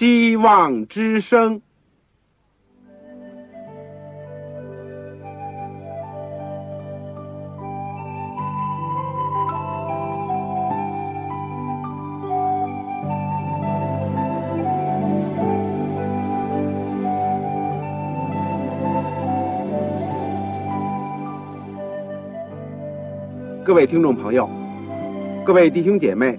希望之声。各位听众朋友，各位弟兄姐妹，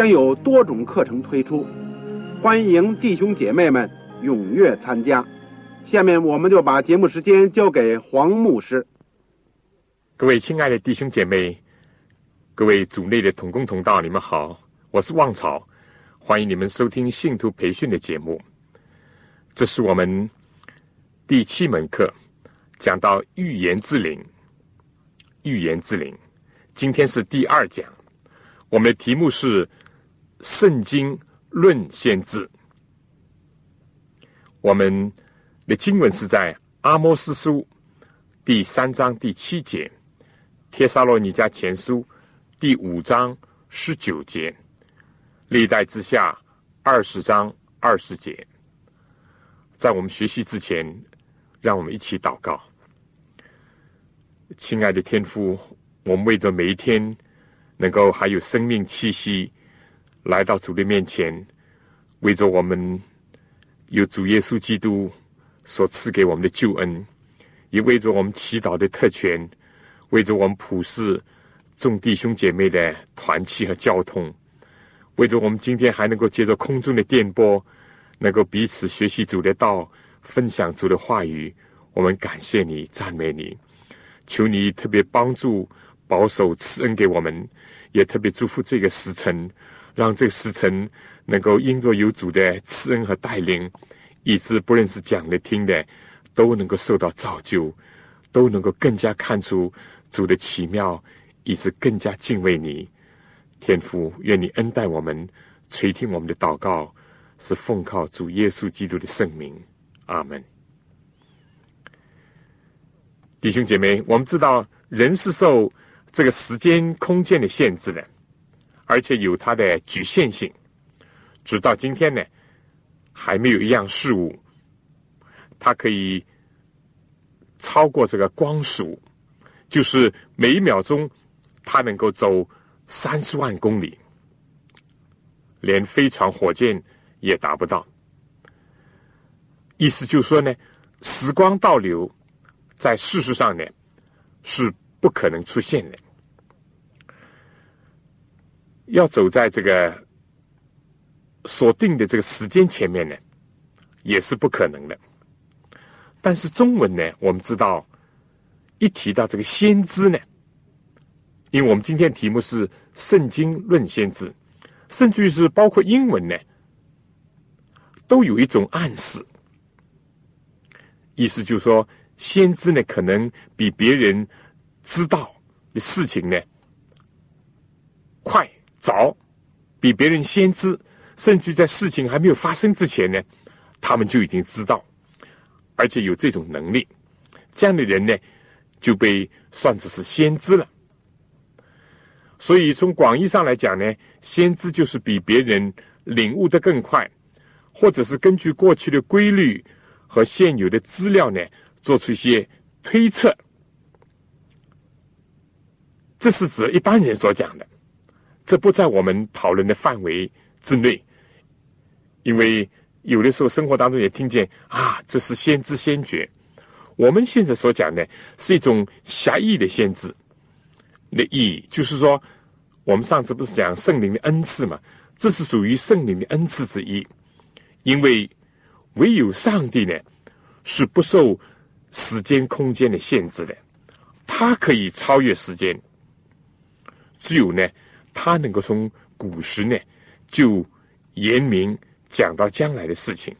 将有多种课程推出，欢迎弟兄姐妹们踊跃参加。下面我们就把节目时间交给黄牧师。各位亲爱的弟兄姐妹，各位组内的同工同道，你们好，我是旺草，欢迎你们收听信徒培训的节目。这是我们第七门课，讲到预言之灵。预言之灵，今天是第二讲。我们的题目是《圣经论先知》。我们的经文是在阿摩斯书第三章第七节，帖撒罗尼迦前书第五章十九节，历代之下二十章二十节。在我们学习之前，让我们一起祷告。亲爱的天父，我们为着每一天能够还有生命气息来到主的面前，为着我们有主耶稣基督所赐给我们的救恩，也为着我们祈祷的特权，为着我们普世众弟兄姐妹的团契和交通，为着我们今天还能够借着空中的电波，能够彼此学习主的道，分享主的话语，我们感谢你，赞美你。求你特别帮助、保守、赐恩给我们，也特别祝福这个时辰，让这个时辰能够因着有主的赐恩和带领，以致不论是讲的、听的，都能够受到造就，都能够更加看出主的奇妙，以致更加敬畏你。天父，愿你恩待我们，垂听我们的祷告，是奉靠主耶稣基督的圣名。阿门。弟兄姐妹，我们知道人是受这个时间、空间的限制的，而且有它的局限性。直到今天呢，还没有一样事物，它可以超过这个光速，就是每一秒钟它能够走三十万公里，连飞船、火箭也达不到。意思就是说呢，时光倒流。在事实上呢，是不可能出现的。要走在这个所定的这个时间前面呢，也是不可能的。但是中文呢，我们知道，一提到这个先知呢，因为我们今天题目是《圣经论先知》，甚至于是包括英文呢，都有一种暗示，意思就是说。先知呢，可能比别人知道的事情呢快早，比别人先知，甚至在事情还没有发生之前呢，他们就已经知道，而且有这种能力。这样的人呢，就被算作是先知了。所以从广义上来讲呢，先知就是比别人领悟的更快，或者是根据过去的规律和现有的资料呢。做出一些推测，这是指一般人所讲的，这不在我们讨论的范围之内。因为有的时候生活当中也听见啊，这是先知先觉。我们现在所讲的是一种狭义的先知的意义，就是说，我们上次不是讲圣灵的恩赐嘛？这是属于圣灵的恩赐之一，因为唯有上帝呢是不受。时间、空间的限制的，它可以超越时间。只有呢，他能够从古时呢就言明讲到将来的事情，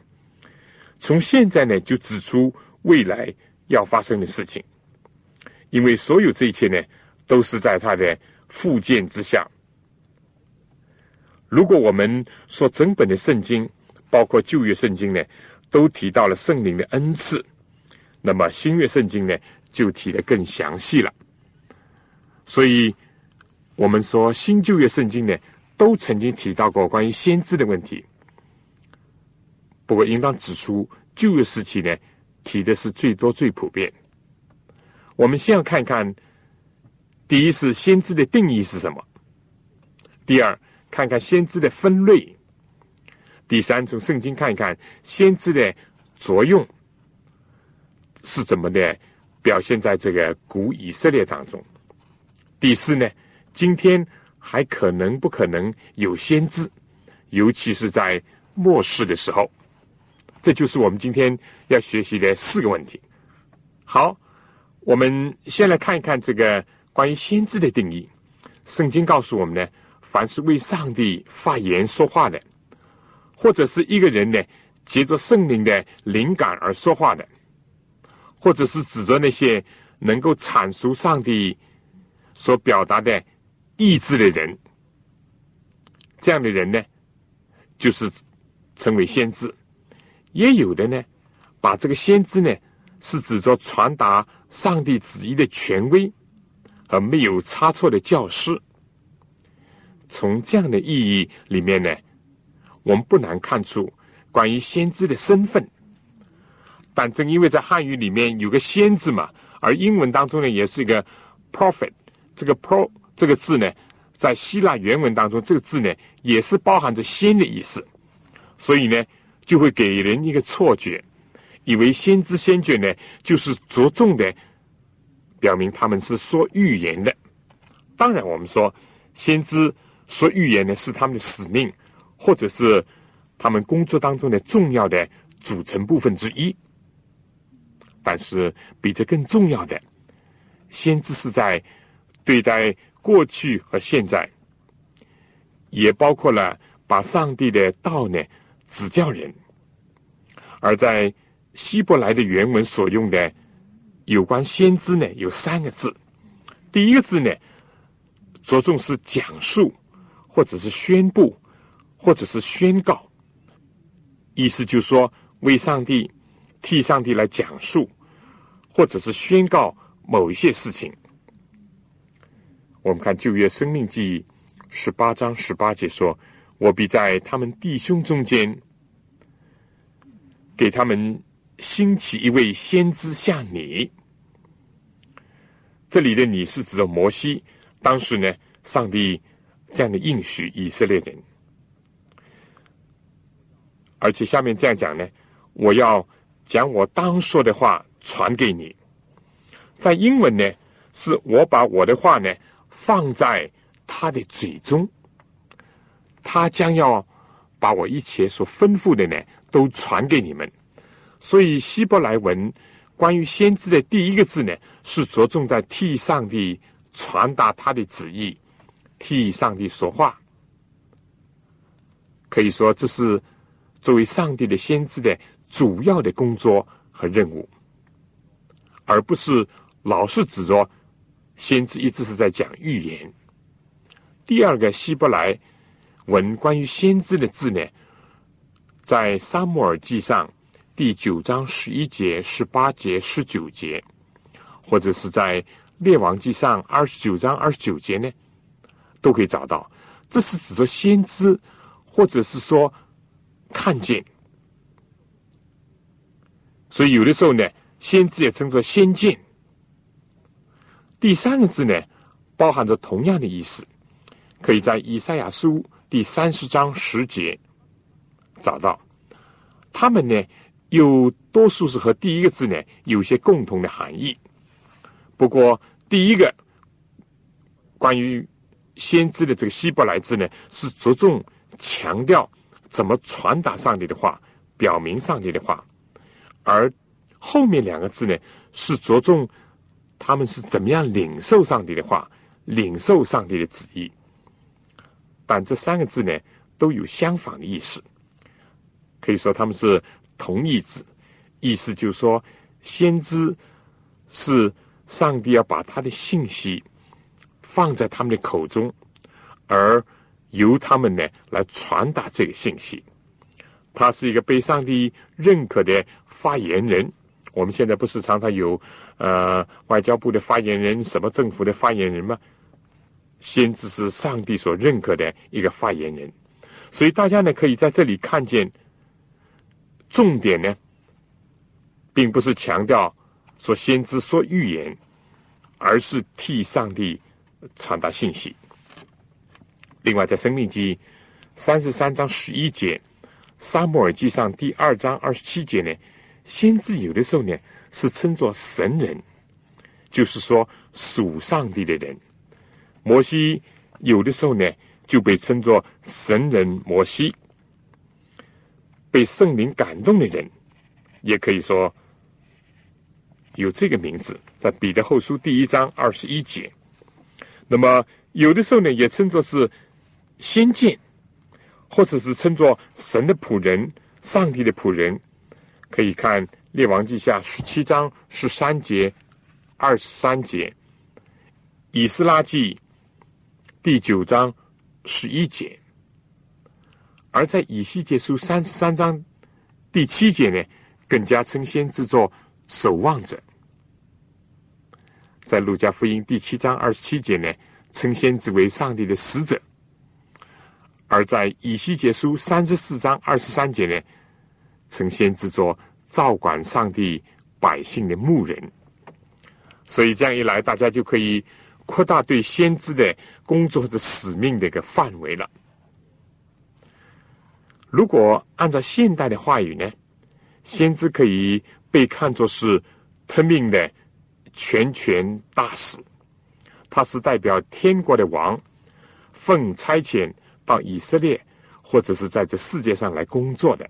从现在呢就指出未来要发生的事情，因为所有这一切呢都是在他的附件之下。如果我们说整本的圣经，包括旧约圣经呢，都提到了圣灵的恩赐，那么新约圣经呢就提的更详细了。所以，我们说新旧约圣经呢，都曾经提到过关于先知的问题。不过，应当指出，旧约时期呢，提的是最多、最普遍。我们先要看看，第一是先知的定义是什么；第二，看看先知的分类；第三，从圣经看一看先知的作用是怎么的表现在这个古以色列当中；第四呢，今天还可能不可能有先知，尤其是在末世的时候。这就是我们今天要学习的四个问题。好，我们先来看一看这个关于先知的定义。圣经告诉我们呢，凡是为上帝发言说话的，或者是一个人呢，借着圣灵的灵感而说话的，或者是指着那些能够阐述上帝所表达的意志的人，这样的人呢，就是称为先知。也有的呢，把这个先知呢是指着传达上帝旨意的权威和没有差错的教师。从这样的意义里面呢，我们不难看出关于先知的身份。但正因为在汉语里面有个“先”字嘛，而英文当中呢也是一个 “prophet”，这个 “pro” 这个字呢，在希腊原文当中这个字呢也是包含着“先”的意思，所以呢。就会给人一个错觉，以为先知先觉呢，就是着重的表明他们是说预言的。当然，我们说先知说预言呢是他们的使命，或者是他们工作当中的重要的组成部分之一。但是，比这更重要的，先知是在对待过去和现在，也包括了把上帝的道呢。指教人，而在希伯来的原文所用的有关先知呢，有三个字。第一个字呢，着重是讲述，或者是宣布，或者是宣告。意思就是说，为上帝替上帝来讲述，或者是宣告某一些事情。我们看旧约生命记十八章十八节说。我必在他们弟兄中间，给他们兴起一位先知像你。这里的你是指着摩西，当时呢，上帝这样的应许以色列人，而且下面这样讲呢，我要将我当说的话传给你。在英文呢，是我把我的话呢放在他的嘴中。他将要把我一切所吩咐的呢，都传给你们。所以希伯来文关于先知的第一个字呢，是着重在替上帝传达他的旨意，替上帝说话。可以说，这是作为上帝的先知的主要的工作和任务，而不是老是指着先知一直是在讲预言。第二个希伯来。文关于先知的字呢，在《沙漠耳记上》第九章十一节、十八节、十九节，或者是在《列王记上》二十九章二十九节呢，都可以找到。这是指着先知，或者是说看见。所以有的时候呢，先知也称作先见。第三个字呢，包含着同样的意思，可以在以赛亚书。第三十章十节找到，他们呢有多数是和第一个字呢有些共同的含义。不过第一个关于先知的这个希伯来字呢，是着重强调怎么传达上帝的话，表明上帝的话；而后面两个字呢，是着重他们是怎么样领受上帝的话，领受上帝的旨意。但这三个字呢，都有相反的意思。可以说他们是同义字，意思就是说，先知是上帝要把他的信息放在他们的口中，而由他们呢来传达这个信息。他是一个被上帝认可的发言人。我们现在不是常常有呃外交部的发言人、什么政府的发言人吗？先知是上帝所认可的一个发言人，所以大家呢可以在这里看见，重点呢，并不是强调说先知说预言，而是替上帝传达信息。另外，在《生命记》三十三章十一节，《沙漠耳记上》第二章二十七节呢，先知有的时候呢是称作神人，就是说属上帝的人。摩西有的时候呢，就被称作神人摩西，被圣灵感动的人，也可以说有这个名字，在彼得后书第一章二十一节。那么有的时候呢，也称作是先见，或者是称作神的仆人、上帝的仆人。可以看列王记下十七章十三节、二十三节，以斯拉记。第九章十一节，而在以西结书三十三章第七节呢，更加称先制作守望者。在路加福音第七章二十七节呢，称先知为上帝的使者；而在以西结书三十四章二十三节呢，称先制作照管上帝百姓的牧人。所以这样一来，大家就可以。扩大对先知的工作的使命的一个范围了。如果按照现代的话语呢，先知可以被看作是特命的全权大使，他是代表天国的王，奉差遣到以色列或者是在这世界上来工作的，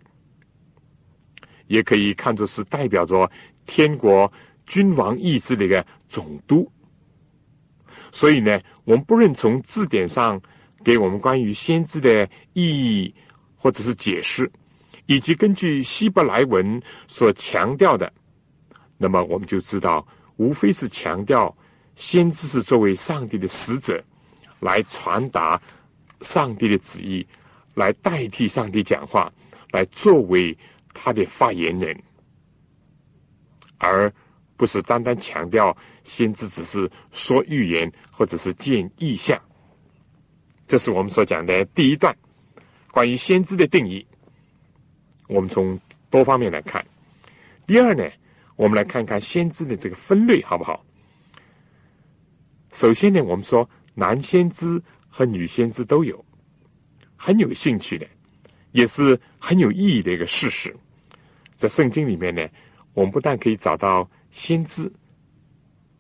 也可以看作是代表着天国君王意志的一个总督。所以呢，我们不论从字典上给我们关于先知的意义，或者是解释，以及根据希伯来文所强调的，那么我们就知道，无非是强调先知是作为上帝的使者，来传达上帝的旨意，来代替上帝讲话，来作为他的发言人，而不是单单强调。先知只是说预言，或者是见意象，这是我们所讲的第一段关于先知的定义。我们从多方面来看。第二呢，我们来看看先知的这个分类好不好？首先呢，我们说男先知和女先知都有，很有兴趣的，也是很有意义的一个事实。在圣经里面呢，我们不但可以找到先知。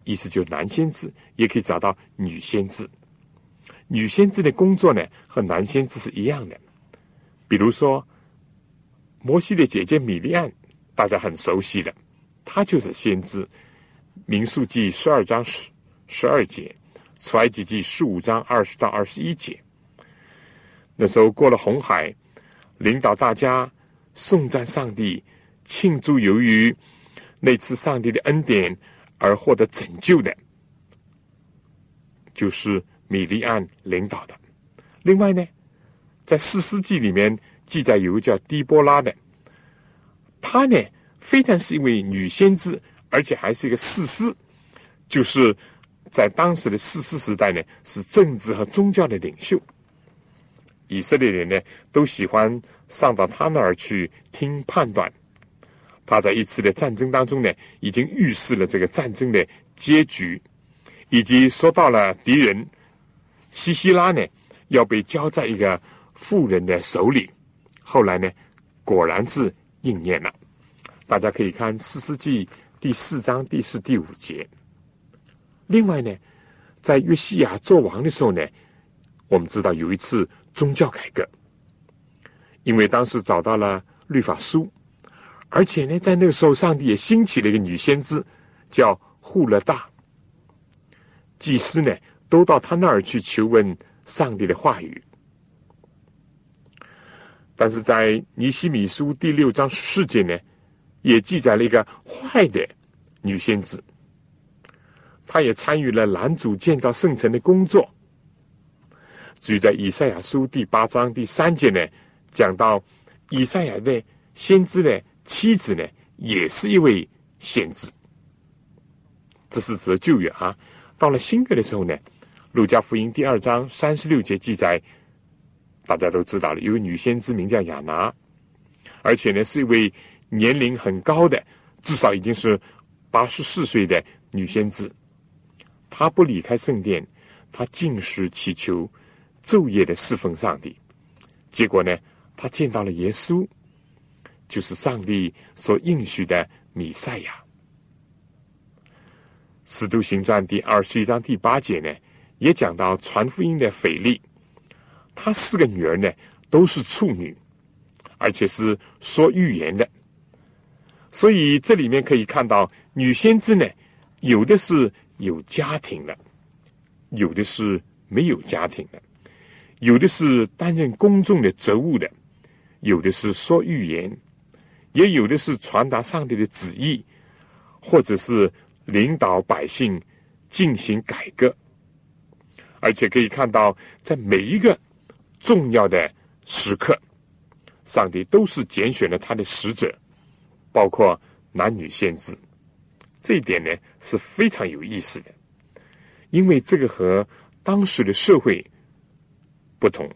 意思就是男先知也可以找到女先知，女先知的工作呢和男先知是一样的。比如说，摩西的姐姐米利安，大家很熟悉的，她就是先知。民数记十二章十十二节，出埃及记十五章二十到二十一节。那时候过了红海，领导大家颂赞上帝，庆祝由于那次上帝的恩典。而获得拯救的，就是米利安领导的。另外呢，在四世纪里面记载有个叫狄波拉的，她呢非但是一位女先知，而且还是一个士师，就是在当时的士师时代呢，是政治和宗教的领袖。以色列人呢都喜欢上到他那儿去听判断。他在一次的战争当中呢，已经预示了这个战争的结局，以及说到了敌人西西拉呢要被交在一个富人的手里。后来呢，果然是应验了。大家可以看《四世纪》第四章第四、第五节。另外呢，在约西亚做王的时候呢，我们知道有一次宗教改革，因为当时找到了律法书。而且呢，在那个时候，上帝也兴起了一个女先知，叫户勒大。祭司呢，都到他那儿去求问上帝的话语。但是在尼西米书第六章四节呢，也记载了一个坏的女先知，她也参与了男主建造圣城的工作。至于在以赛亚书第八章第三节呢，讲到以赛亚的先知的妻子呢，也是一位先知。这是指旧约啊。到了新约的时候呢，路加福音第二章三十六节记载，大家都知道了，有位女先知名叫亚拿，而且呢是一位年龄很高的，至少已经是八十四岁的女先知。她不离开圣殿，她进食祈求。昼夜的侍奉上帝，结果呢，他见到了耶稣，就是上帝所应许的弥赛亚。使徒行传第二十一章第八节呢，也讲到传福音的腓力，他四个女儿呢都是处女，而且是说预言的。所以这里面可以看到，女先知呢，有的是有家庭的，有的是没有家庭的。有的是担任公众的职务的，有的是说预言，也有的是传达上帝的旨意，或者是领导百姓进行改革。而且可以看到，在每一个重要的时刻，上帝都是拣选了他的使者，包括男女先知。这一点呢是非常有意思的，因为这个和当时的社会。不同，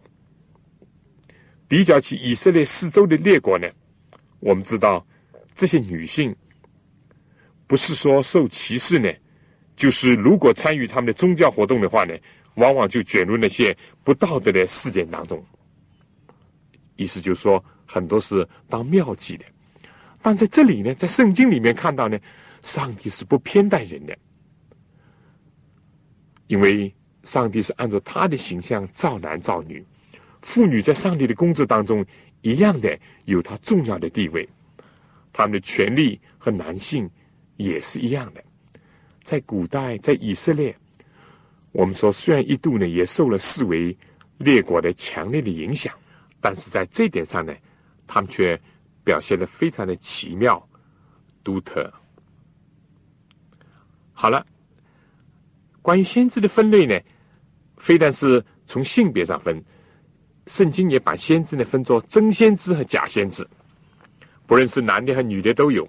比较起以色列四周的列国呢，我们知道这些女性不是说受歧视呢，就是如果参与他们的宗教活动的话呢，往往就卷入那些不道德的事件当中。意思就是说，很多是当妙计的，但在这里呢，在圣经里面看到呢，上帝是不偏待人的，因为。上帝是按照他的形象造男造女，妇女在上帝的工作当中一样的有他重要的地位，他们的权利和男性也是一样的。在古代，在以色列，我们说虽然一度呢也受了四维列国的强烈的影响，但是在这点上呢，他们却表现的非常的奇妙、独特。好了，关于先知的分类呢？非但是从性别上分，圣经也把先知呢分作真先知和假先知，不论是男的和女的都有。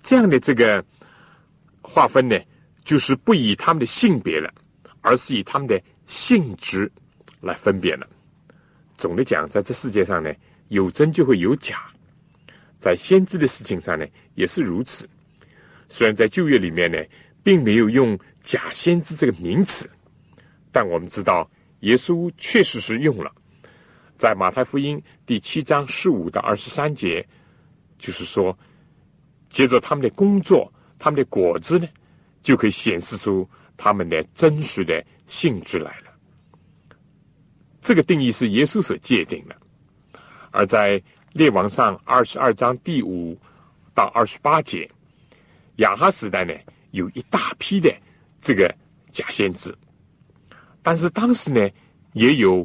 这样的这个划分呢，就是不以他们的性别了，而是以他们的性质来分别了。总的讲，在这世界上呢，有真就会有假，在先知的事情上呢，也是如此。虽然在旧约里面呢，并没有用假先知这个名词。但我们知道，耶稣确实是用了，在马太福音第七章十五到二十三节，就是说，接着他们的工作，他们的果子呢，就可以显示出他们的真实的性质来了。这个定义是耶稣所界定的，而在列王上二十二章第五到二十八节，亚哈时代呢，有一大批的这个假先知。但是当时呢，也有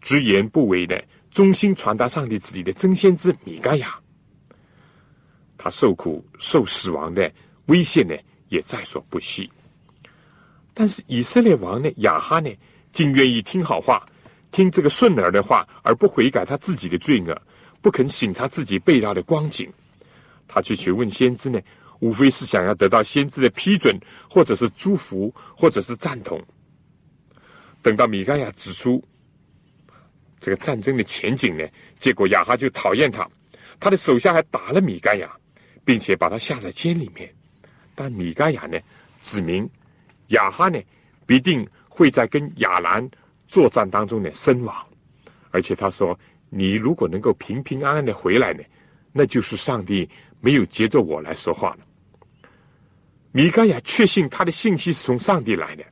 直言不讳的、忠心传达上帝旨意的真先知米盖亚，他受苦、受死亡的危险呢，也在所不惜。但是以色列王呢，亚哈呢，竟愿意听好话，听这个顺耳的话，而不悔改他自己的罪恶，不肯省察自己被盗的光景。他去询问先知呢，无非是想要得到先知的批准，或者是祝福，或者是赞同。等到米盖亚指出这个战争的前景呢，结果亚哈就讨厌他，他的手下还打了米盖亚，并且把他下在监里面。但米盖亚呢，指明亚哈呢必定会在跟亚兰作战当中呢身亡，而且他说：“你如果能够平平安安的回来呢，那就是上帝没有接着我来说话了。”米盖亚确信他的信息是从上帝来的。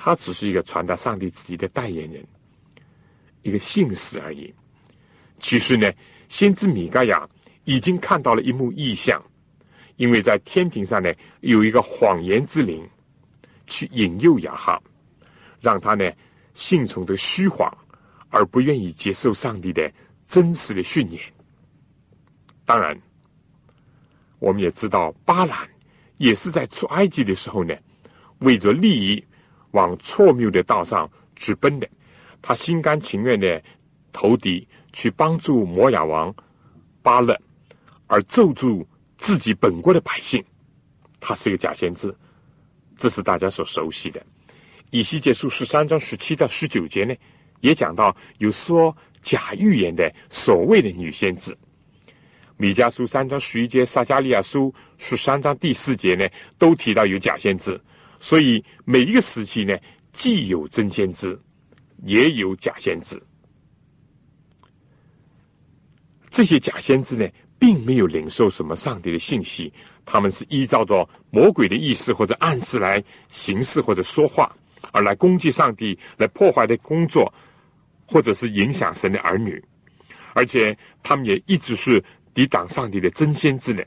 他只是一个传达上帝自己的代言人，一个信使而已。其实呢，先知米盖亚已经看到了一幕异象，因为在天庭上呢有一个谎言之灵，去引诱亚哈，让他呢信从的虚谎，而不愿意接受上帝的真实的训言。当然，我们也知道巴兰也是在出埃及的时候呢，为着利益往错谬的道上直奔的。他心甘情愿的投敌去帮助摩亚王巴勒，而咒住自己本国的百姓。他是一个假先知，这是大家所熟悉的。以西结书十三章十七到十九节呢，也讲到有说假预言的所谓的女先知。米迦书三章十一节，撒加利亚书十三章第四节呢，都提到有假先知。所以每一个时期呢，既有真先知，也有假先知。这些假先知呢，并没有领受什么上帝的信息，他们是依照着魔鬼的意思或者暗示来行事或者说话。而来攻击上帝、来破坏的工作，或者是影响神的儿女，而且他们也一直是抵挡上帝的真先知的。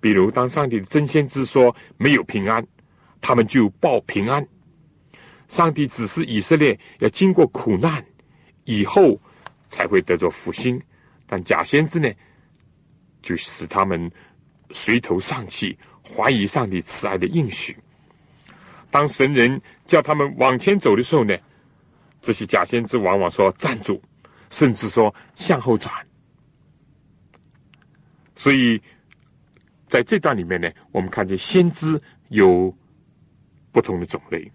比如，当上帝的真先知说没有平安，他们就报平安。上帝指示以色列要经过苦难以后才会得着复兴，但假先知呢，就使他们垂头丧气，怀疑上帝慈爱的应许。当神人叫他们往前走的时候呢，这些假先知往往说站住，甚至说向后转。所以在这段里面呢，我们看见先知有不同的种类。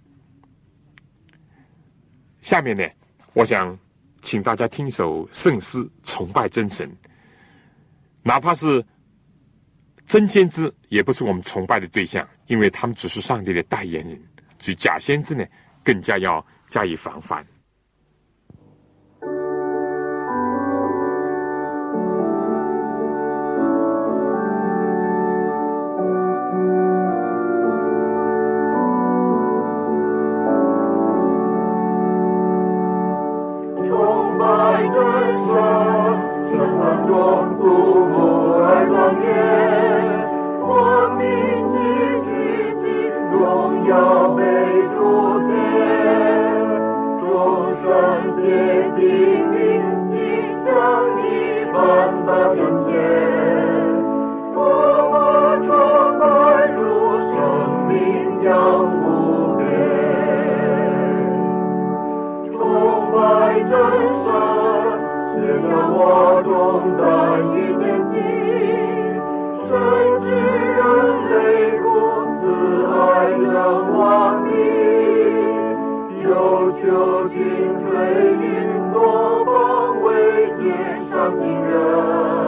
下面呢，我想请大家听一首圣诗，崇拜真神。哪怕是真先知，也不是我们崇拜的对象。因为他们只是上帝的代言人，所以假先知呢，更加要加以防范。伤心人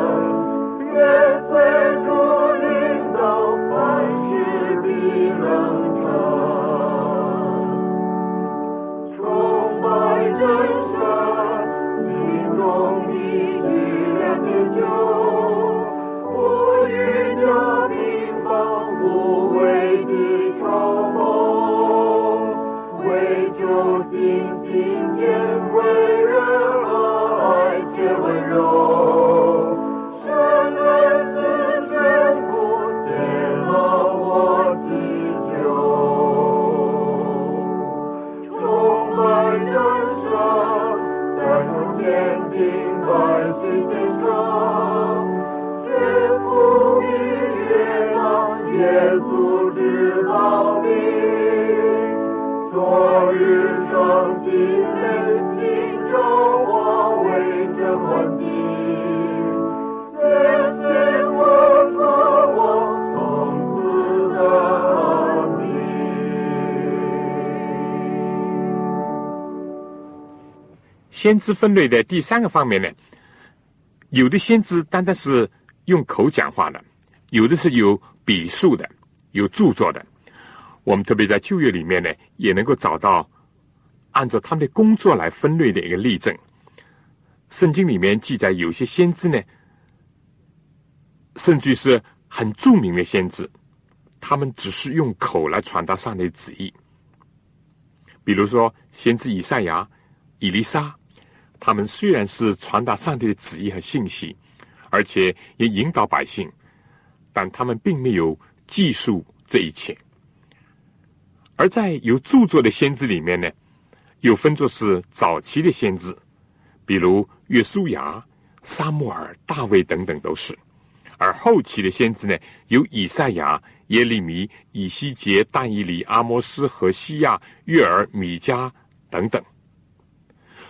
dancing voices is strong. 先知分类的第三个方面呢，有的先知单单是用口讲话的，有的是有笔述的，有著作的。我们特别在旧约里面呢，也能够找到按照他们的工作来分类的一个例证。圣经里面记载，有些先知呢，甚至是很著名的先知，他们只是用口来传达上帝旨意。比如说，先知以赛亚、以利沙。他们虽然是传达上帝的旨意和信息，而且也引导百姓，但他们并没有记述这一切。而在有著作的先知里面呢，又分作是早期的先知比如约书亚、沙穆尔、大卫等等都是。而后期的先知呢，有以赛亚、耶利米、以西结、但以里、阿摩斯和西亚、约尔、米迦等等。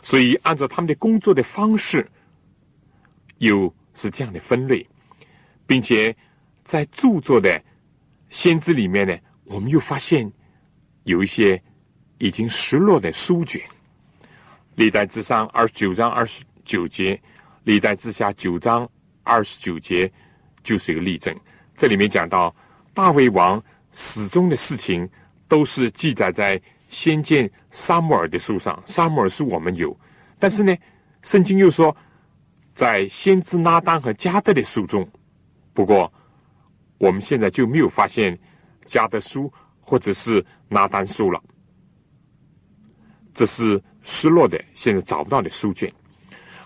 所以，按照他们的工作的方式，又是这样的分类，并且在著作的先知里面呢，我们又发现有一些已经失落的书卷。历代之上二十九章二十九节，历代之下九章二十九节。就是一个例证，这里面讲到大卫王始终的事情，都是记载在先见沙摩尔的书上。沙摩尔是我们有，但是呢，圣经又说在先知拉丹和加德的书中。不过我们现在就没有发现加德书或者是拿丹书了，这是失落的，现在找不到的书卷。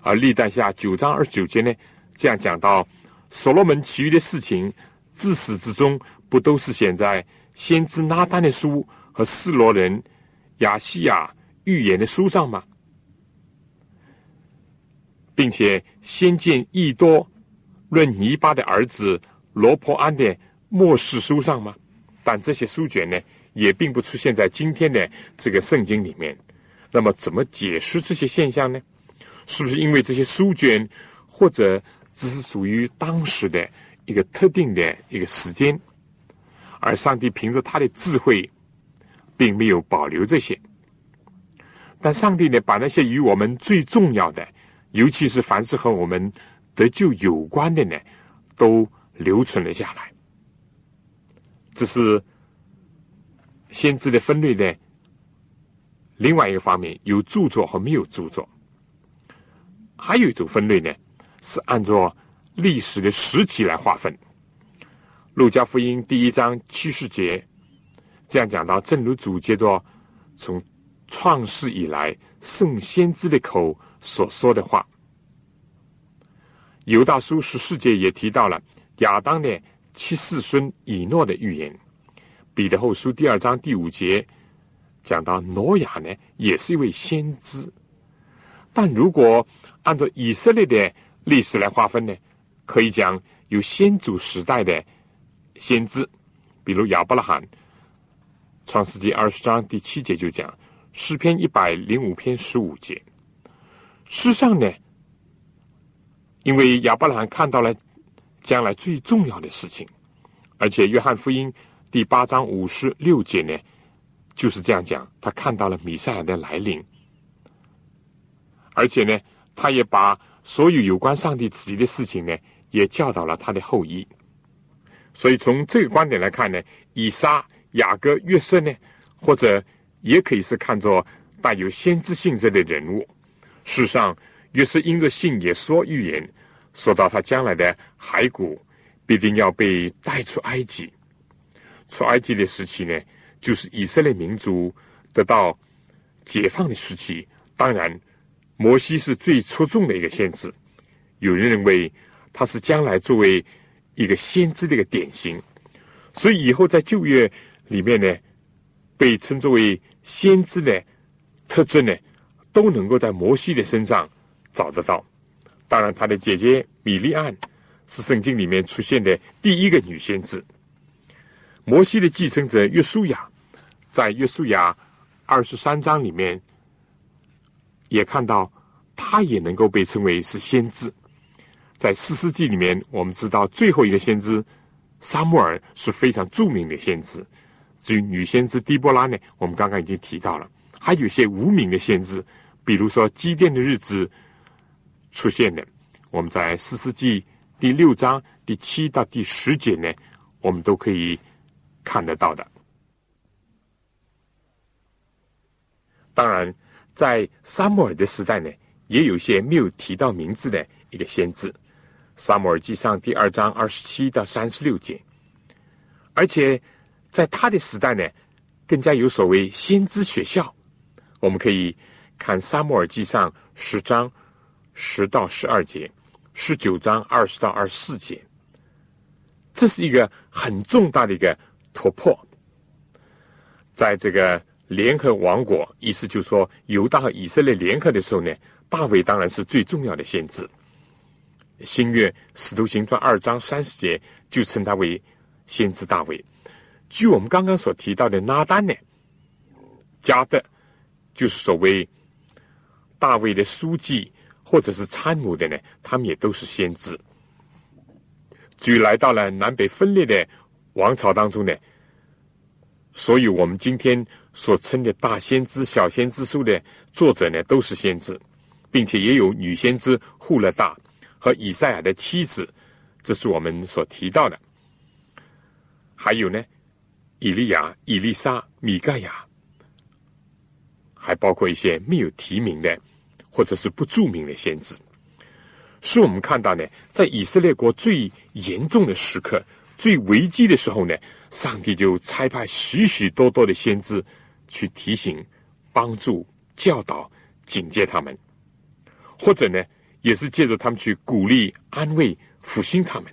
而历代下九章二十九节呢，这样讲到。所罗门其余的事情，自始至终不都是写在先知拉丹的书和示罗人亚西亚预言的书上吗？并且先见益多论尼巴的儿子罗伯安的末世书上吗？但这些书卷呢，也并不出现在今天的这个圣经里面。那么，怎么解释这些现象呢？是不是因为这些书卷或者？只是属于当时的一个特定的一个时间，而上帝凭着他的智慧，并没有保留这些。但上帝呢，把那些与我们最重要的，尤其是凡是和我们得救有关的呢，都留存了下来。这是先知的分类的另外一个方面，有著作和没有著作。还有一种分类呢。是按照历史的时期来划分。路加福音第一章七十节这样讲到：正如主接着从创世以来圣先知的口所说的话。犹大书十四节也提到了亚当的七世孙以诺的预言。彼得后书第二章第五节讲到挪亚呢，也是一位先知。但如果按照以色列的历史来划分呢，可以讲有先祖时代的先知，比如亚伯拉罕，《创世纪二十章第七节就讲，诗篇一百零五篇十五节。诗上呢，因为亚伯拉罕看到了将来最重要的事情，而且约翰福音第八章五十六节呢，就是这样讲，他看到了弥赛亚的来临，而且呢，他也把。所有有关上帝自己的事情呢，也教导了他的后裔。所以从这个观点来看呢，以撒、雅各、约瑟呢，或者也可以是看作带有先知性质的人物。事实上，约瑟因着信也说预言，说到他将来的骸骨必定要被带出埃及。出埃及的时期呢，就是以色列民族得到解放的时期。当然。摩西是最出众的一个先知，有人认为他是将来作为一个先知的一个典型，所以以后在旧约里面呢，被称作为先知的特征呢，都能够在摩西的身上找得到。当然，他的姐姐米利安是圣经里面出现的第一个女先知。摩西的继承者约书亚，在约书亚二十三章里面。也看到，他也能够被称为是先知。在四世纪里面，我们知道最后一个先知沙穆尔是非常著名的先知。至于女先知狄波拉呢，我们刚刚已经提到了。还有些无名的先知，比如说基甸的日子出现的，我们在四世纪第六章第七到第十节呢，我们都可以看得到的。当然。在沙摩尔的时代呢，也有些没有提到名字的一个先知，《萨摩尔记上》第二章二十七到三十六节。而且在他的时代呢，更加有所谓先知学校。我们可以看《沙漠尔记上》十章十到十二节，十九章二十到二十四节。这是一个很重大的一个突破，在这个。联合王国，意思就是说，犹大和以色列联合的时候呢，大卫当然是最重要的先知。新约使徒行传二章三十节就称他为先知大卫。据我们刚刚所提到的拿单呢，加的，就是所谓大卫的书记或者是参谋的呢，他们也都是先知。至于来到了南北分裂的王朝当中呢，所以我们今天所称的大先知、小先知书的作者呢，都是先知，并且也有女先知户勒大和以赛亚的妻子，这是我们所提到的。还有呢，以利亚、以利沙、米盖亚，还包括一些没有提名的或者是不著名的先知。是我们看到呢，在以色列国最严重的时刻、最危机的时候呢，上帝就差派许许多多的先知去提醒、帮助、教导、警戒他们，或者呢，也是借着他们去鼓励、安慰、复兴他们。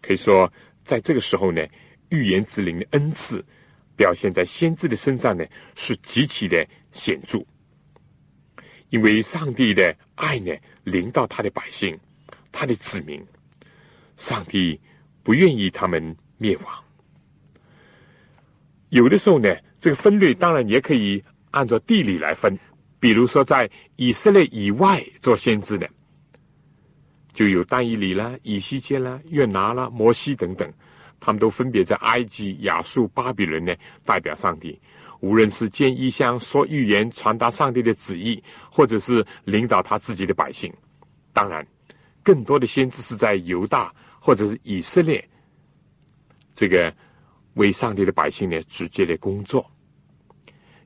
可以说，在这个时候呢，预言之灵的恩赐表现在先知的身上呢，是极其的显著，因为上帝的爱呢。临到他的百姓，他的子民，上帝不愿意他们灭亡。有的时候呢，这个分类当然也可以按照地理来分。比如说，在以色列以外做先知的，就有但以里啦、以西结啦、约拿啦、摩西等等，他们都分别在埃及、亚述、巴比伦呢代表上帝。无论是见异象、说预言、传达上帝的旨意，或者是领导他自己的百姓，当然，更多的先知是在犹大或者是以色列，这个为上帝的百姓呢直接的工作。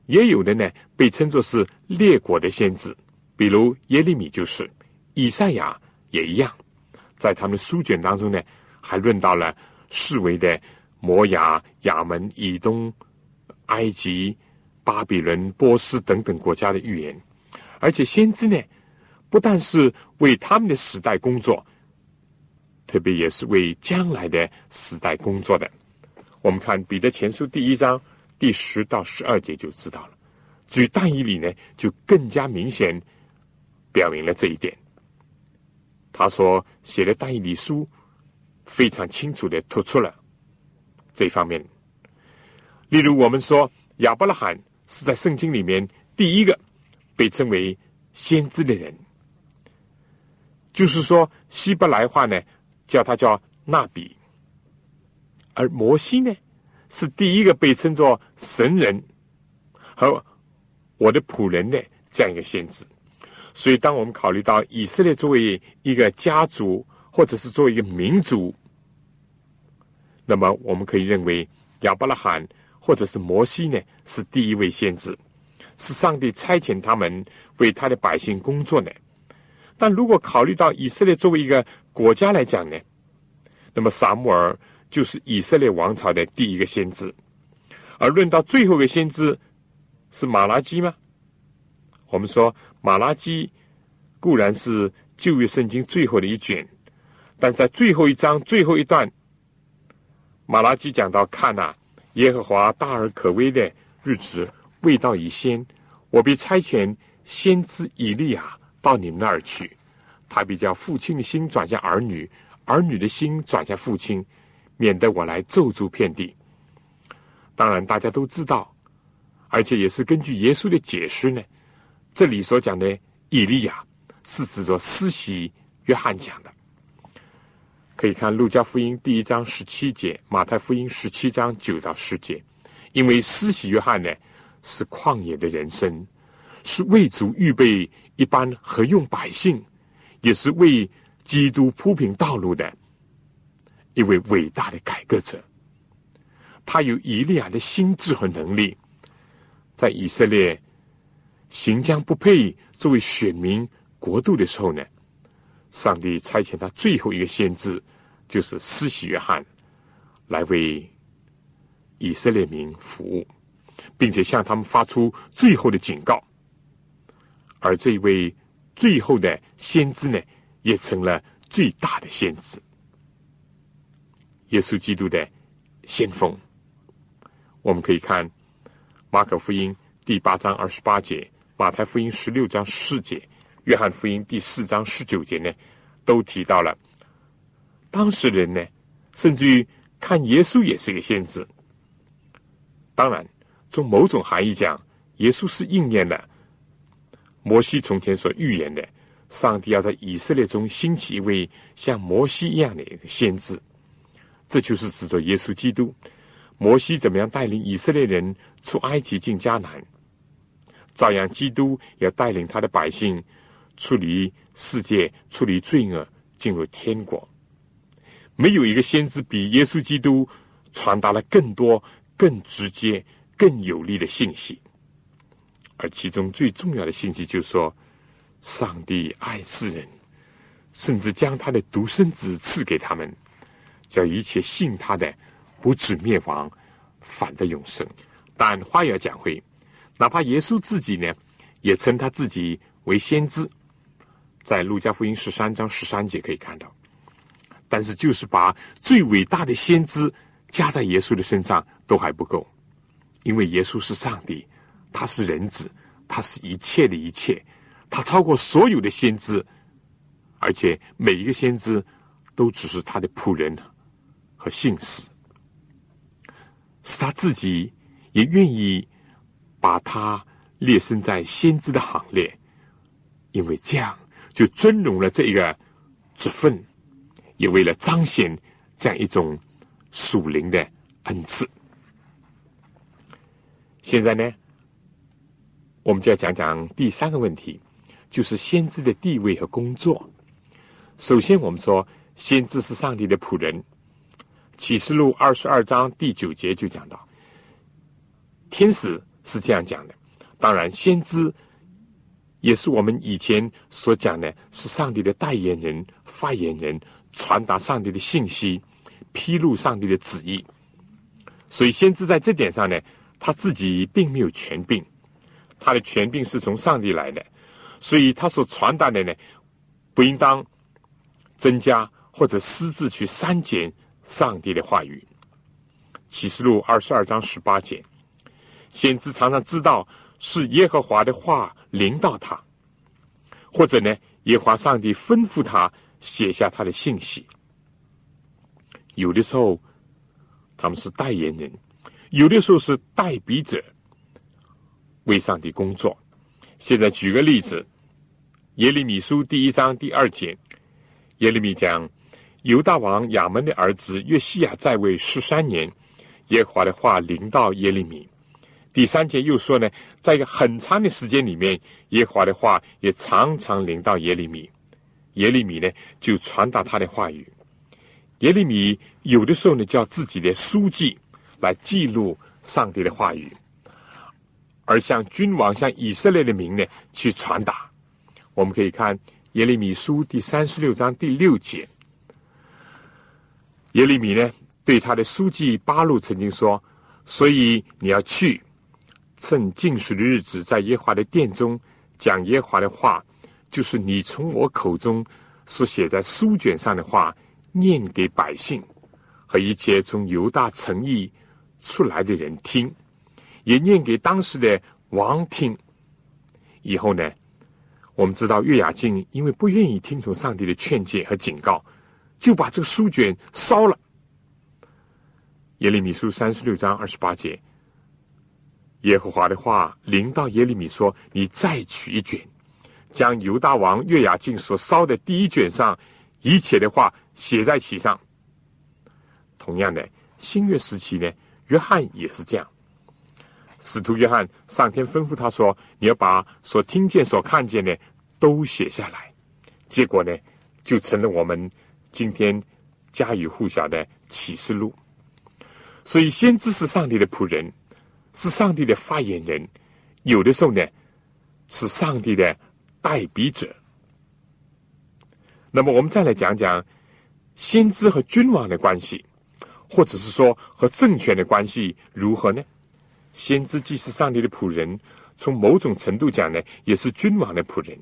也有的呢被称作是列国的先知，比如耶利米就是，以赛亚也一样，在他们书卷当中呢还论到了视为的摩崖、亚门、以东。埃及、巴比伦、波斯等等国家的预言，而且先知呢，不但是为他们的时代工作，特别也是为将来的时代工作的。我们看彼得前书第一章第十到十二节就知道了。至于但以理呢，就更加明显表明了这一点。他说写的但以理书非常清楚的突出了这方面。例如，我们说亚伯拉罕是在圣经里面第一个被称为先知的人，就是说希伯来话呢叫他叫纳比，而摩西呢是第一个被称作神人和我的仆人的这样一个先知。所以，当我们考虑到以色列作为一个家族，或者是作为一个民族，那么我们可以认为亚伯拉罕。或者是摩西呢，是第一位先知，是上帝差遣他们为他的百姓工作的。但如果考虑到以色列作为一个国家来讲呢，那么撒母耳就是以色列王朝的第一个先知。而论到最后一个先知是马拉基吗？我们说马拉基固然是旧约圣经最后的一卷，但在最后一章最后一段，马拉基讲到看呐。耶和华大而可畏的日子未到已先，我必差遣先知以利亚到你们那儿去，他必将父亲的心转向儿女，儿女的心转向父亲，免得我来咒诅遍地。当然，大家都知道，而且也是根据耶稣的解释呢，这里所讲的以利亚是指着施洗约翰讲的。可以看《路加福音》第一章十七节，《马太福音》十七章九到十节。因为施洗约翰呢，是旷野的人生，是为主预备一般合用百姓，也是为基督铺平道路的一位伟大的改革者。他有以利亚的心智和能力，在以色列行将不配作为选民国度的时候呢。上帝差遣他最后一个先知，就是施洗约翰，来为以色列民服务，并且向他们发出最后的警告。而这一位最后的先知呢，也成了最大的先知——耶稣基督的先锋。我们可以看马可福音第八章二十八节、马太福音十六章四节，约翰福音第四章十九节呢，都提到了当事人呢，甚至于看耶稣也是一个先知。当然，从某种含义讲，耶稣是应验了摩西从前所预言的，上帝要在以色列中兴起一位像摩西一样的先知。这就是指着耶稣基督。摩西怎么样带领以色列人出埃及进迦南，照样基督要带领他的百姓出离世界、出离罪恶，进入天国。没有一个先知比耶稣基督传达了更多、更直接、更有力的信息。而其中最重要的信息就是说，上帝爱世人，甚至将他的独生子赐给他们，叫一切信他的。不止灭亡，反得永生。但话要讲回，哪怕耶稣自己呢，也称他自己为先知，在路加福音十三章十三节可以看到。但是，就是把最伟大的先知加在耶稣的身上都还不够，因为耶稣是上帝，他是人子，他是一切的一切，他超过所有的先知，而且每一个先知都只是他的仆人和信使。是他自己也愿意把他列身在先知的行列，因为这样就尊荣了这个职分，也为了彰显这样一种属灵的恩赐。现在呢，我们就要讲讲第三个问题，就是先知的地位和工作。首先，我们说先知是上帝的仆人。启示录二十二章第九节就讲到，天使是这样讲的。当然，先知也是我们以前所讲的，是上帝的代言人、发言人，传达上帝的信息，披露上帝的旨意。所以，先知在这点上呢，他自己并没有权柄，他的权柄是从上帝来的，所以他所传达的呢，不应当增加或者私自去删减。上帝的话语，启示录二十二章十八节，先知常常知道是耶和华的话临到他，或者呢，耶和华上帝吩咐他写下他的信息。有的时候他们是代言人，有的时候是代笔者，为上帝工作。现在举个例子，耶利米书第一章第二节，耶利米讲。犹大王亚门的儿子约西亚在位十三年，耶和华的话临到耶利米。第三节又说呢，在一个很长的时间里面，耶和华的话也常常临到耶利米。耶利米呢，就传达他的话语。耶利米有的时候呢，叫自己的书记来记录上帝的话语，而向君王、向以色列的民呢去传达。我们可以看耶利米书第三十六章第六节。耶利米呢，对他的书记巴路曾经说：“所以你要去，趁禁食的日子，在耶华的殿中讲耶华的话，就是你从我口中所写在书卷上的话，念给百姓和一切从犹大城邑出来的人听，也念给当时的王听。以后呢，我们知道约雅敬因为不愿意听从上帝的劝诫和警告。”就把这个书卷烧了。耶利米书三十六章二十八节，耶和华的话临到耶利米说：“你再取一卷，将犹大王约雅敬所烧的第一卷上一切的话写在其上。”同样的，新约时期呢，约翰也是这样。使徒约翰上天吩咐他说：“你要把所听见、所看见的都写下来。”结果呢，就成了我们。今天家喻户晓的启示录，所以先知是上帝的仆人，是上帝的发言人，有的时候呢是上帝的代笔者。那么我们再来讲讲先知和君王的关系，或者是说和政权的关系如何呢？先知既是上帝的仆人，从某种程度讲呢，也是君王的仆人，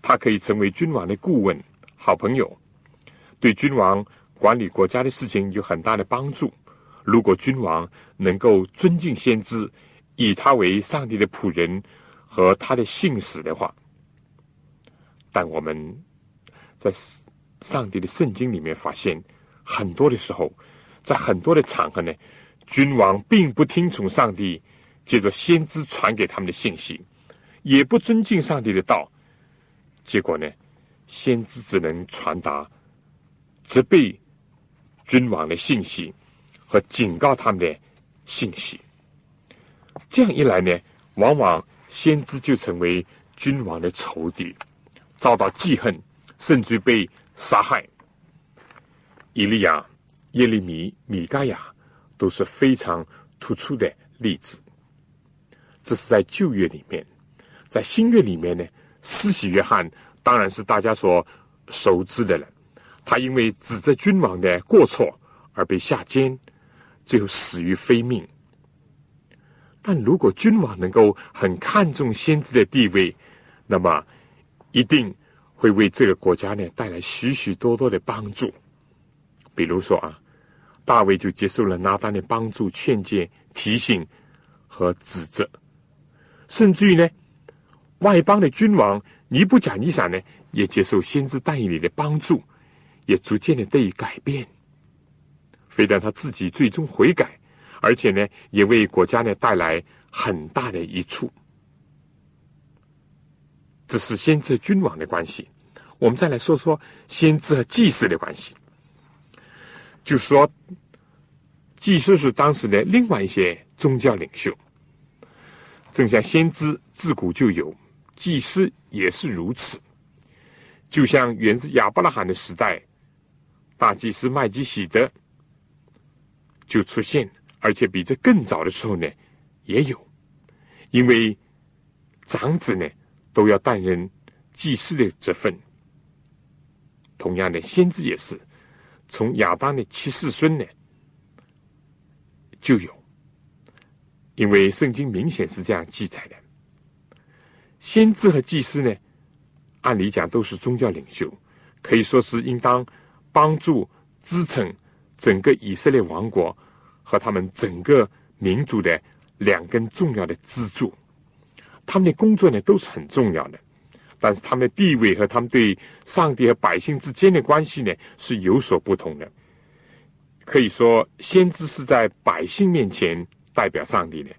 他可以成为君王的顾问、好朋友。对君王管理国家的事情有很大的帮助。如果君王能够尊敬先知，以他为上帝的仆人和他的信使的话，但我们在上帝的圣经里面发现，很多的时候，在很多的场合呢，君王并不听从上帝借着先知传给他们的信息，也不尊敬上帝的道，结果呢，先知只能传达责备君王的信息和警告他们的信息。这样一来呢，往往。先知就成为君王的仇敌，遭到记恨，甚至被杀害。以利亚、耶利米、米盖亚都是非常突出的例子。这是在旧约里面，在新约里面呢，施洗约翰当然是大家所熟知的了。他因为指责君王的过错而被下监，最后死于非命。但如果君王能够很看重先知的地位，那么一定会为这个国家呢带来许许多多的帮助。比如说啊，大卫就接受了拿单的帮助、劝诫、提醒和指责，甚至于呢，外邦的君王尼布甲尼撒呢也接受先知但以理的帮助，也逐渐的得以改变。非但他自己最终悔改。而且呢，也为国家呢带来很大的益处。这是先知君王的关系。我们再来说说先知和祭司的关系。就说祭司是当时的另外一些宗教领袖，正像先知自古就有，祭司也是如此。就像源自亚伯拉罕的时代，大祭司麦基喜德就出现。而且比这更早的时候呢，也有，因为长子呢都要担任祭祀的这份。同样的，先知也是从亚当的七世孙呢就有，因为圣经明显是这样记载的。先知和祭司呢，按理讲都是宗教领袖，可以说是应当帮助支撑整个以色列王国。和他们整个民族的两根重要的支柱，他们的工作呢都是很重要的，但是他们的地位和他们对上帝和百姓之间的关系呢是有所不同的。可以说，先知是在百姓面前代表上帝的，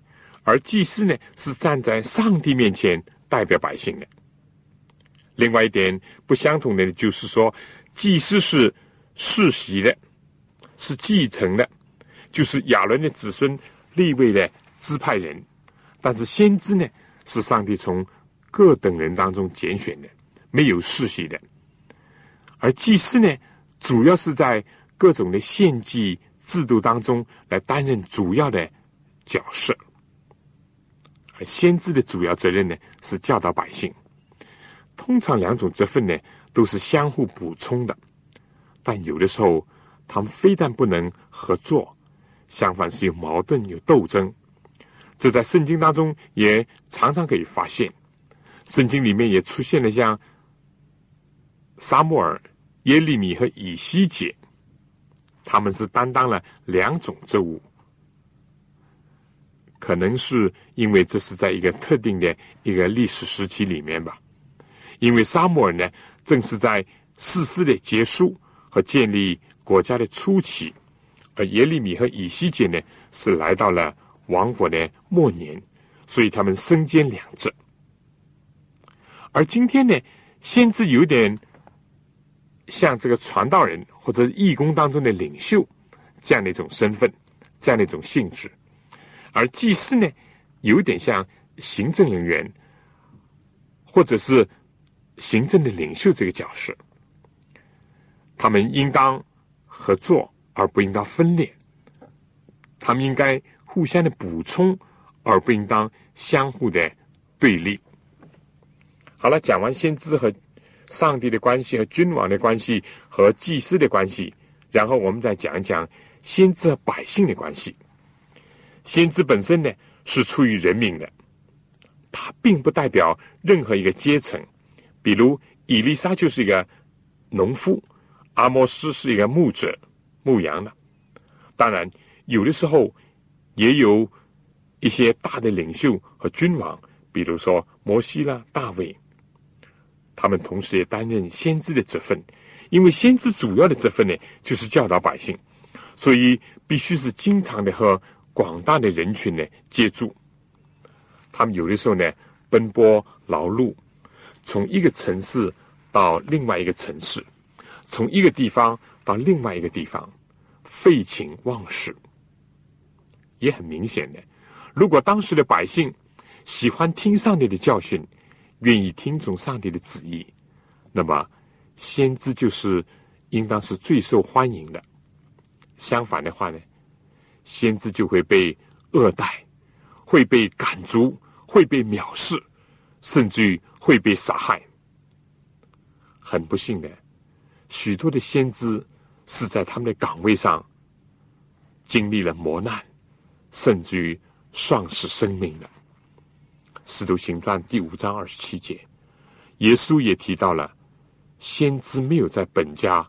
而祭司呢是站在上帝面前代表百姓的。另外一点不相同的就是说，祭司是世袭的，是继承的。就是亚伦的子孙立位的支派人，但是先知呢是上帝从各等人当中拣选的，没有世袭的；而祭司呢，主要是在各种的献祭制度当中来担任主要的角色，而先知的主要责任呢是教导百姓。通常两种职分呢都是相互补充的，但有的时候他们非但不能合作。相反是有矛盾、有斗争，这在圣经当中也常常可以发现。圣经里面也出现了像沙穆尔、耶利米和以西结，他们是担当了两种职务。可能是因为这是在一个特定的一个历史时期里面吧。因为沙穆尔呢，正是在世事的结束和建立国家的初期。而耶利米和以西结呢，是来到了王国的末年，所以他们身兼两职。而今天呢，先知有点像这个传道人或者义工当中的领袖这样的一种身份，这样的一种性质；而祭司呢，有点像行政人员或者是行政的领袖这个角色。他们应当合作。而不应当分裂，他们应该互相的补充，而不应当相互的对立。好了，讲完先知和上帝的关系、和君王的关系、和祭司的关系，然后我们再讲一讲先知和百姓的关系。先知本身呢是出于人民的，他并不代表任何一个阶层。比如以丽莎就是一个农夫，阿摩斯是一个牧者。牧羊的，当然有的时候也有一些大的领袖和君王，比如说摩西啦、大卫，他们同时也担任先知的职分，因为先知主要的职分呢，就是教导百姓，所以必须是经常的和广大的人群呢接触。他们有的时候呢，奔波劳碌，从一个城市到另外一个城市，从一个地方到另外一个地方，废寝忘食，也很明显的。如果当时的百姓喜欢听上帝的教训，愿意听从上帝的旨意，那么先知就是应当是最受欢迎的。相反的话呢，先知就会被恶待，会被赶逐。会被藐视，甚至于会被杀害。很不幸的，许多的先知是在他们的岗位上经历了磨难，甚至于丧失生命的。使徒行传第五章二十七节，耶稣也提到了先知没有在本家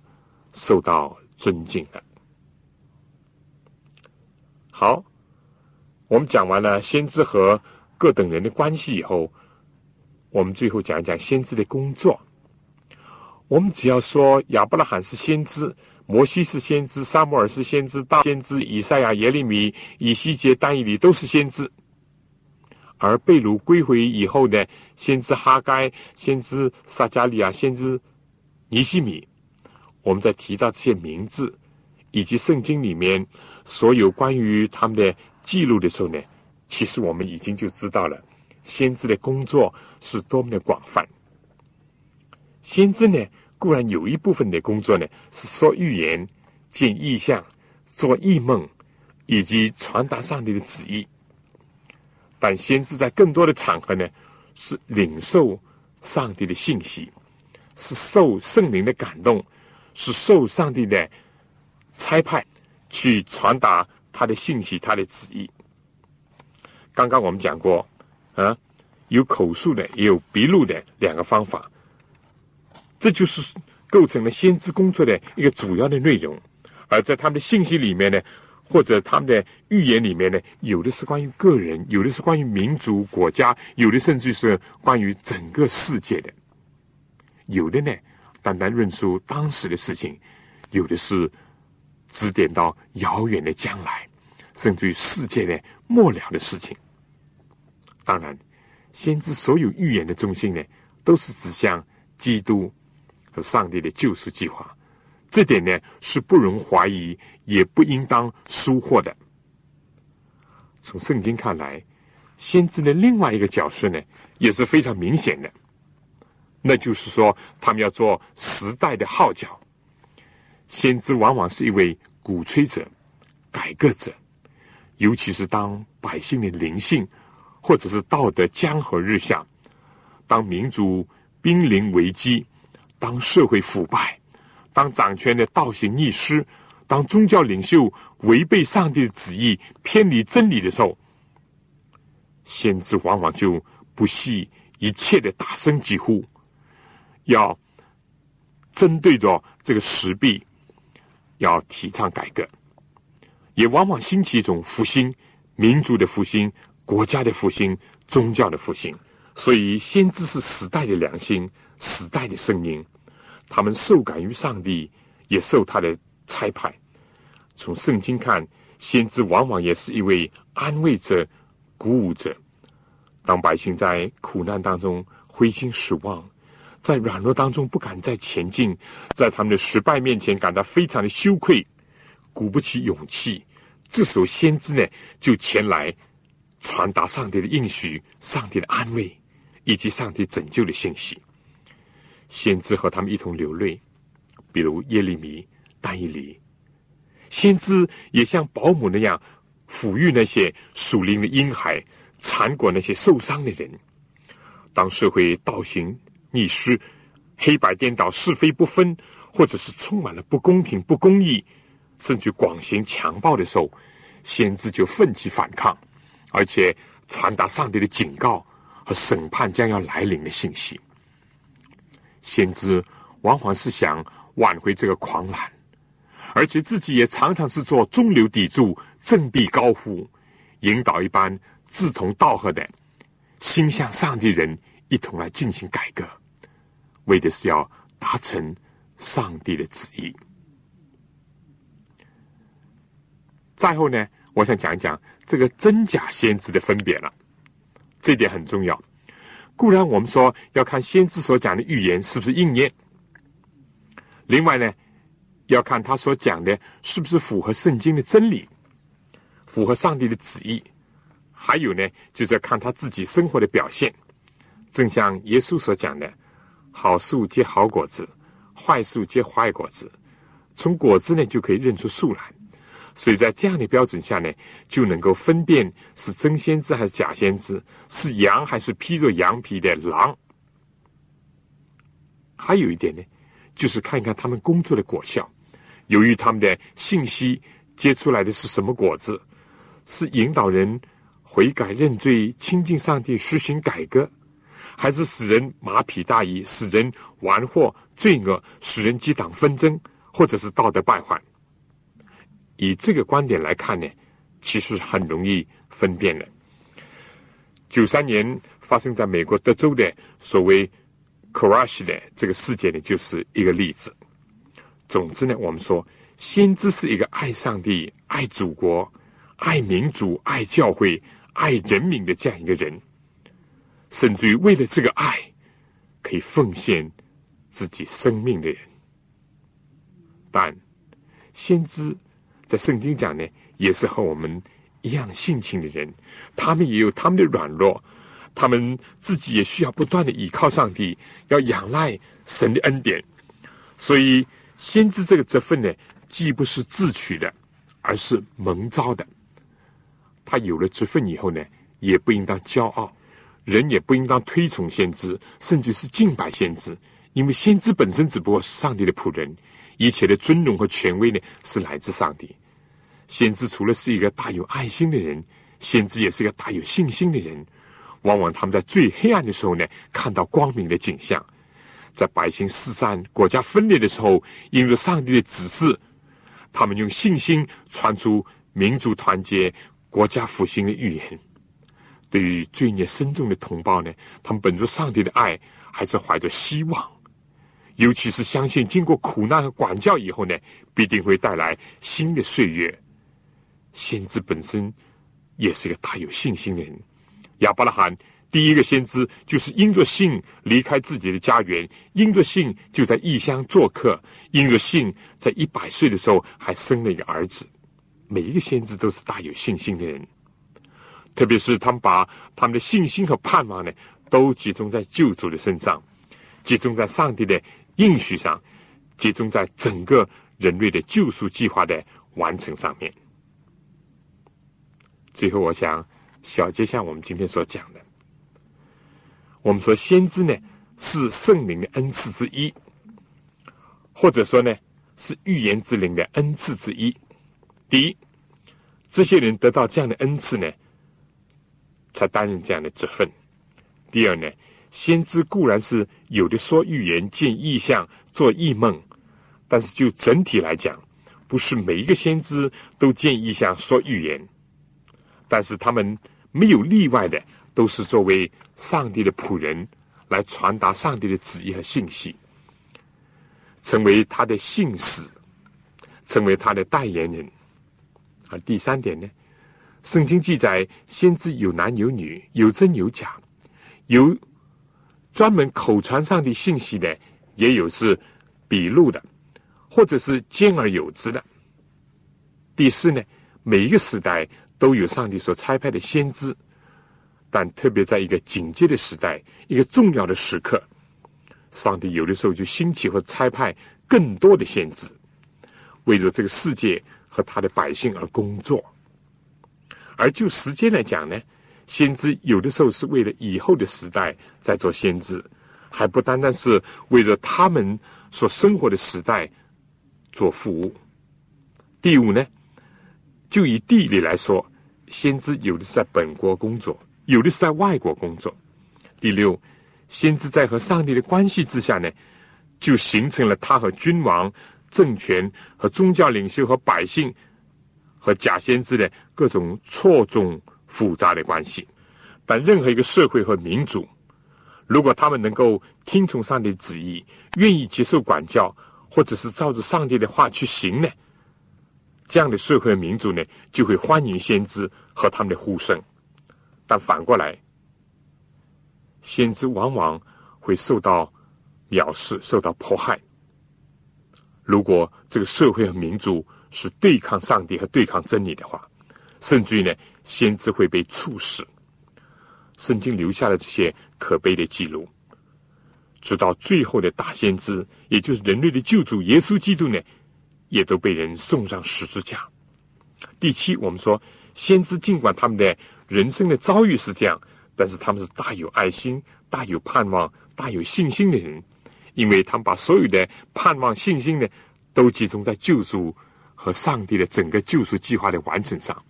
受到尊敬的。好，我们讲完了先知和。各等人的关系以后，我们最后讲一讲先知的工作。我们只要说亚伯拉罕是先知，摩西是先知，撒母耳是先知，大先知以赛亚、耶利米、以西结、但以理都是先知。而被掳归回以后呢，先知哈该、先知撒加利亚、先知尼西米，我们在提到这些名字以及圣经里面所有关于他们的记录的时候呢？其实我们已经就知道了，先知的工作是多么的广泛。先知呢，固然有一部分的工作呢是说预言、见异象、做异梦，以及传达上帝的旨意。但先知在更多的场合呢，是领受上帝的信息，是受圣灵的感动，是受上帝的差派去传达他的信息、他的旨意。刚刚我们讲过，啊，有口述的，也有笔录的两个方法，这就是构成了先知工作的一个主要的内容。而在他们的信息里面呢，或者他们的预言里面呢，有的是关于个人，有的是关于民族国家，有的甚至是关于整个世界的，有的呢，单单论述当时的事情，有的是指点到遥远的将来，甚至于世界的末了的事情。当然，先知所有预言的中心呢，都是指向基督和上帝的救赎计划。这点呢，是不容怀疑，也不应当疏忽的。从圣经看来，先知的另外一个角色呢，也是非常明显的。那就是说，他们要做时代的号角。先知往往是一位鼓吹者、改革者，尤其是当百姓的灵性。或者是道德江河日下，当民族濒临危机，当社会腐败，当掌权的倒行逆施，当宗教领袖违背上帝的旨意、偏离真理的时候，先知往往就不惜一切的大声疾呼，要针对着这个时弊，要提倡改革，也往往兴起一种复兴，民族的复兴。国家的复兴，宗教的复兴，所以先知是时代的良心，时代的声音。他们受感于上帝，也受他的差派。从圣经看，先知往往也是一位安慰者、鼓舞者。当百姓在苦难当中灰心失望，在软弱当中不敢再前进，在他们的失败面前感到非常的羞愧，鼓不起勇气，这时候先知呢就前来。传达上帝的应许、上帝的安慰，以及上帝拯救的信息。先知和他们一同流泪，比如耶利米、但以理。先知也像保姆那样抚育那些属灵的婴孩，缠裹那些受伤的人。当社会倒行逆施、黑白颠倒、是非不分，或者是充满了不公平、不公义，甚至广行强暴的时候，先知就奋起反抗。而且传达上帝的警告和审判将要来临的信息，先知往往是想挽回这个狂澜，而且自己也常常是做中流砥柱、振臂高呼，引导一般志同道合的心向上帝人一同来进行改革，为的是要达成上帝的旨意。再后呢，我想讲一讲这个真假先知的分别了，这点很重要。固然我们说要看先知所讲的预言是不是应验，另外呢，要看他所讲的是不是符合圣经的真理，符合上帝的旨意。还有呢，就是要看他自己生活的表现。正像耶稣所讲的：“好树结好果子，坏树结坏果子。从果子呢，就可以认出树来。”所以在这样的标准下呢，就能够分辨是真先知还是假先知，是羊还是披着羊皮的狼。还有一点呢，就是看一看他们工作的果效。由于他们的信息结出来的是什么果子，是引导人悔改认罪、亲近上帝、实行改革，还是使人马匹大意、使人玩祸、罪恶、使人激荡纷争，或者是道德败坏？以这个观点来看呢，其实很容易分辨的。九三年发生在美国德州的所谓 “crash” 的这个事件呢，就是一个例子。总之呢，我们说，先知是一个爱上帝、爱祖国、爱民主、爱教会、爱人民的这样一个人，甚至于为了这个爱，可以奉献自己生命的人。但先知。在圣经讲呢，也是和我们一样性情的人，他们也有他们的软弱，他们自己也需要不断的依靠上帝，要仰赖神的恩典。所以，先知这个职分呢，既不是自取的，而是蒙召的。他有了职分以后呢，也不应当骄傲，人也不应当推崇先知，甚至是敬拜先知，因为先知本身只不过是上帝的仆人。一切的尊荣和权威呢，是来自上帝。先知除了是一个大有爱心的人，先知也是一个大有信心的人。往往他们在最黑暗的时候呢，看到光明的景象；在百姓四散、国家分裂的时候，因着上帝的指示，他们用信心传出民族团结、国家复兴的预言。对于罪孽深重的同胞呢，他们本着上帝的爱，还是怀着希望。尤其是相信，经过苦难和管教以后呢，必定会带来新的岁月。先知本身也是一个大有信心的人。亚伯拉罕第一个先知就是因着信离开自己的家园，因着信就在异乡做客，因着信在一百岁的时候还生了一个儿子。每一个先知都是大有信心的人，特别是他们把他们的信心和盼望呢，都集中在救主的身上，集中在上帝的。应许上集中在整个人类的救赎计划的完成上面。最后，我想小结下我们今天所讲的。我们说，先知呢是圣灵的恩赐之一，或者说呢是预言之灵的恩赐之一。第一，这些人得到这样的恩赐呢，才担任这样的职分。第二呢。先知固然是有的说预言、见异象、做异梦，但是就整体来讲，不是每一个先知都见异象、说预言。但是他们没有例外的，都是作为上帝的仆人来传达上帝的旨意和信息，成为他的信使，成为他的代言人。而第三点呢，圣经记载，先知有男有女，有真有假，有。专门口传上帝信息的，也有是笔录的，或者是兼而有之的。第四呢，每一个时代都有上帝所差派的先知，但特别在一个紧急的时代、一个重要的时刻，上帝有的时候就兴起和差派更多的先知，为着这个世界和他的百姓而工作。而就时间来讲呢？先知有的时候是为了以后的时代在做先知，还不单单是为了他们所生活的时代做服务。第五呢，就以地理来说，先知有的是在本国工作，有的是在外国工作。第六，先知在和上帝的关系之下呢，就形成了他和君王、政权和宗教领袖和百姓和假先知的各种错综。复杂的关系，但任何一个社会和民族，如果他们能够听从上帝的旨意，愿意接受管教，或者是照着上帝的话去行呢，这样的社会和民族呢，就会欢迎先知和他们的呼声。但反过来，先知往往会受到藐视、受到迫害。如果这个社会和民族是对抗上帝和对抗真理的话，甚至于呢，先知会被处死。圣经留下了这些可悲的记录，直到最后的大先知，也就是人类的救主耶稣基督呢，也都被人送上十字架。第七，我们说，先知尽管他们的人生的遭遇是这样，但是他们是大有爱心、大有盼望、大有信心的人，因为他们把所有的盼望、信心呢，都集中在救主和上帝的整个救赎计划的完成上。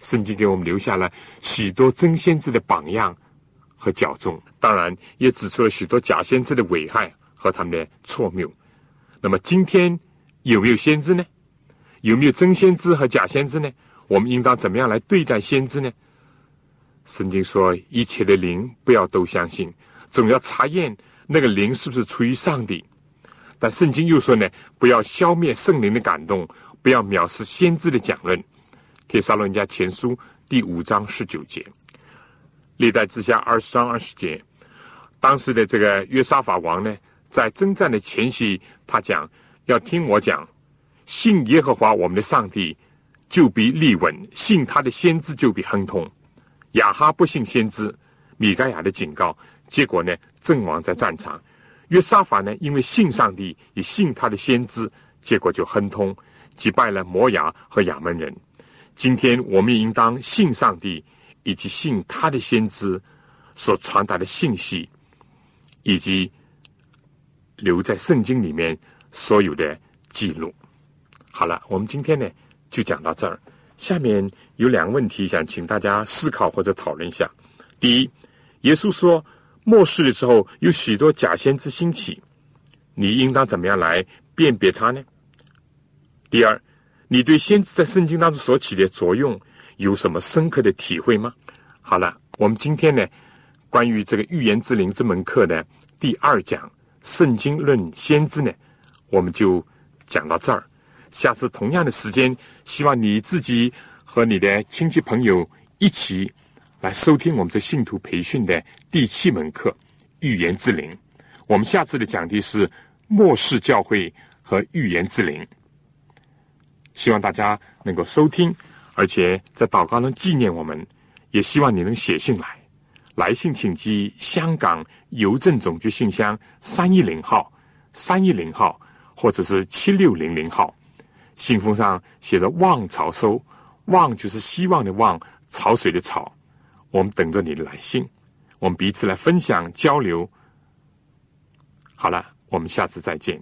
圣经给我们留下了许多真先知的榜样和教宗，当然也指出了许多假先知的危害和他们的错谬。那么今天有没有先知呢？有没有真先知和假先知呢？我们应当怎么样来对待先知呢？圣经说：一切的灵不要都相信，总要查验那个灵是不是出于上帝。但圣经又说呢：不要消灭圣灵的感动，不要藐视先知的讲论。帖撒罗人家前书第五章十九节，历代之下二十章二十节，当时的这个约沙法王呢，在征战的前夕，他讲要听我讲，信耶和华我们的上帝，就必立稳；信他的先知就必亨通。亚哈不信先知，米盖亚的警告，结果呢，阵亡在战场。约沙法呢，因为信上帝，也信他的先知，结果就亨通，击败了摩亚和亚门人。今天我们也应当信上帝，以及信他的先知所传达的信息，以及留在圣经里面所有的记录。好了，我们今天呢就讲到这儿。下面有两个问题想请大家思考或者讨论一下。第一，耶稣说末世的时候有许多假先知兴起，你应当怎么样来辨别他呢？第二。你对先知在圣经当中所起的作用有什么深刻的体会吗？好了，我们今天呢，关于这个预言之灵这门课的第二讲《圣经论先知》呢，我们就讲到这儿。下次同样的时间，希望你自己和你的亲戚朋友一起来收听我们这信徒培训的第七门课《预言之灵》。我们下次的讲题是末世教会和预言之灵。希望大家能够收听，而且在祷告中纪念我们。也希望你能写信来，来信请寄香港邮政总局信箱三一零号、三一零号，或者是七六零零号。信封上写着“望潮收”，“望”就是希望的“望”，潮水的“潮”。我们等着你的来信，我们彼此来分享交流。好了，我们下次再见。